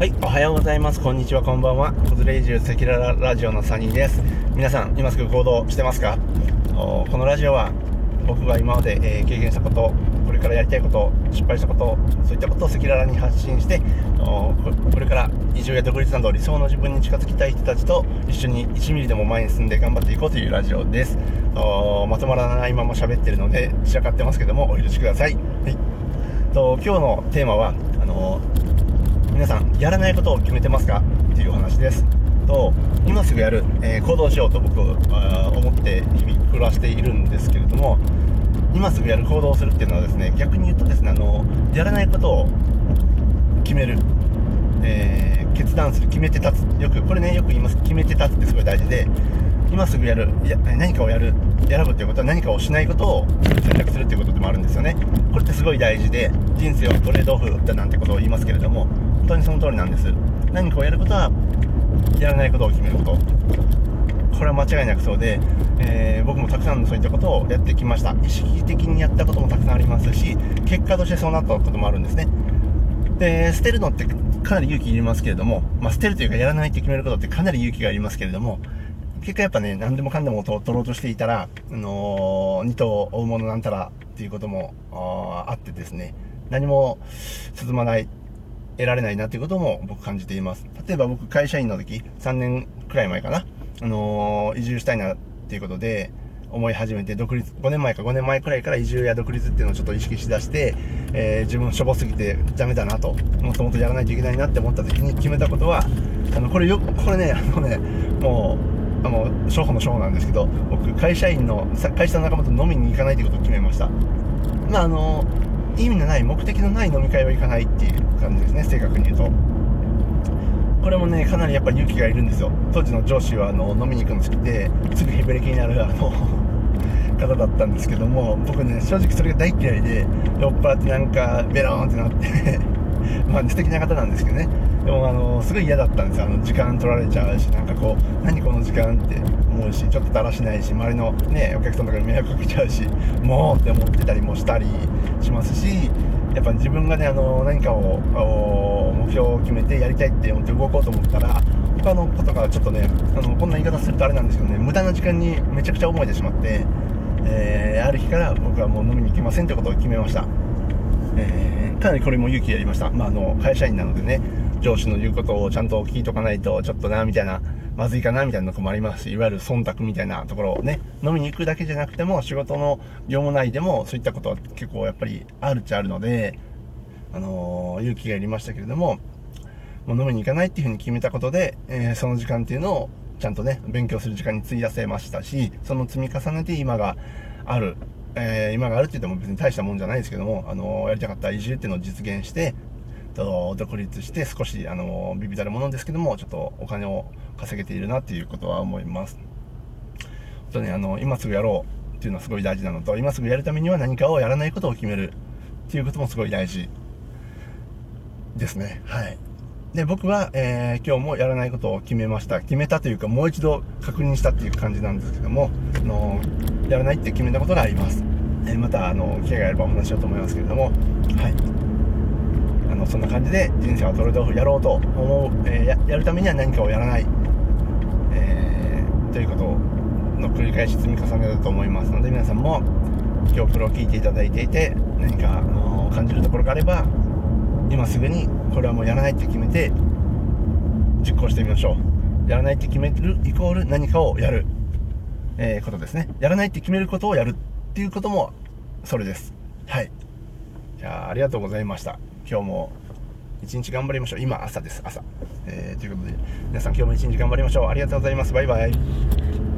はい、おはようございます。こんにちは、こんばんは。コズレイジュ赤裸々ラジオのサニーです。皆さん、今すぐ行動してますか？このラジオは、僕が今まで、えー経験したこと、これからやりたいこと、失敗したこと、そういったことを赤裸々に発信して、これから移住や独立など理想の自分に近づきたい人たちと一緒に1ミリでも前に進んで頑張っていこうというラジオです。まとまらないまま喋ってるので、散らかってますけども、お許しください。はい。と今日のテーマは、あの皆さんやらないことを決めてますか？っていうお話です。と今すぐやる、えー行動しようと僕は思って日々暮らしているんですけれども今すぐやる行動をするっていうのはですね逆に言うとですねあのやらないことを決める、えー決断する決めて立つ。よくこれねよく言います。決めて立つってすごい大事で今すぐやる。いや何かをやる。選ぶっていうことは何かをしないことを選択するっていうことでもあるんですよね。これってすごい大事で人生はトレードオフだなんてことを言いますけれども本当にその通りなんです。何かをやることはやらないことを決めること。これは間違いなくそうで、えー僕もたくさんのそういったことをやってきました。意識的にやったこともたくさんありますし結果としてそうなったこともあるんですね。で捨てるのってかなり勇気いりますけれども、まあ、捨てるというかやらないって決めることってかなり勇気がいりますけれども結果やっぱね何でもかんでも取ろうとしていたら、あのー二頭追うものなんたらっていうこともああってですね。何も進まない得られないなということも僕感じています。例えば僕会社員の時3年くらい前かな、あのー移住したいなっていうことで思い始めて独立5年前か5年前くらいから移住や独立っていうのをちょっと意識しだして、えー自分しょぼすぎてダメだなともともとやらないといけないなって思った時に決めたことはあのこれよこれねあのねもうあの初歩の初歩なんですけど僕会社員の会社の仲間と飲みに行かないということを決めました。まああの意味のない目的のない飲み会は行かないっていう感じですね正確に言うと。これもねかなりやっぱり勇気がいるんですよ。当時の上司はあの飲みに行くの好きですぐヘベレキになるあの 方だったんですけども僕ね正直それが大嫌いで酔っ払ってなんかベローンってなって まあ素敵な方なんですけどね。でもあのすごい嫌だったんですよ。あの時間取られちゃうしなんかこう何この時間って思うしちょっとだらしないし周りのねお客さんとかに迷惑かけちゃうしもうって思ってたりもしたりしますしやっぱ自分がねあの何かを目標を決めてやりたいって思って動こうと思ったら他のことからちょっとねあのこんな言い方するとあれなんですけどね無駄な時間にめちゃくちゃ思えてしまって、えーある日から僕はもう飲みに行きませんってことを決めました。えーかなりこれも勇気やりました、まあ、あの会社員なのでね。上司の言うことをちゃんと聞いとかないとちょっとなみたいなまずいかなみたいなとこもありますしいわゆる忖度みたいなところをね飲みに行くだけじゃなくても仕事の業務内でもそういったことは結構やっぱりあるっちゃあるので、あのー勇気がいりましたけれどももう飲みに行かないっていうふうに決めたことで、えーその時間っていうのをちゃんとね勉強する時間に費やせましたしその積み重ねて今がある、えー今があるって言っても別に大したもんじゃないですけども、あのーやりたかった移住っていうのを実現してと独立して少し、あのビビたるものですけどもちょっとお金を稼げているなっていうことは思います。本当にあの今すぐやろうっていうのはすごい大事なのと今すぐやるためには何かをやらないことを決めるっていうこともすごい大事ですね。はい。で僕は、えー今日もやらないことを決めました。決めたというかもう一度確認したっていう感じなんですけどもあのやらないって決めたことがあります、えーまたあの機会があればお話しようと思いますけれども。はい。のそんな感じで人生はトレードオフやろうと思う、えーややるためには何かをやらない、えーということの繰り返し積み重ねだと思いますので皆さんも今日プロを聞いていただいていて何か、あの感じるところがあれば今すぐにこれはもうやらないって決めて実行してみましょう。やらないって決めるイコール何かをやる、えーことですね。やらないって決めることをやるっていうこともそれです。はい。じゃあありがとうございました。今日も一日頑張りましょう。今朝です。朝、えーということで皆さん今日も一日頑張りましょう。ありがとうございます。バイバイ。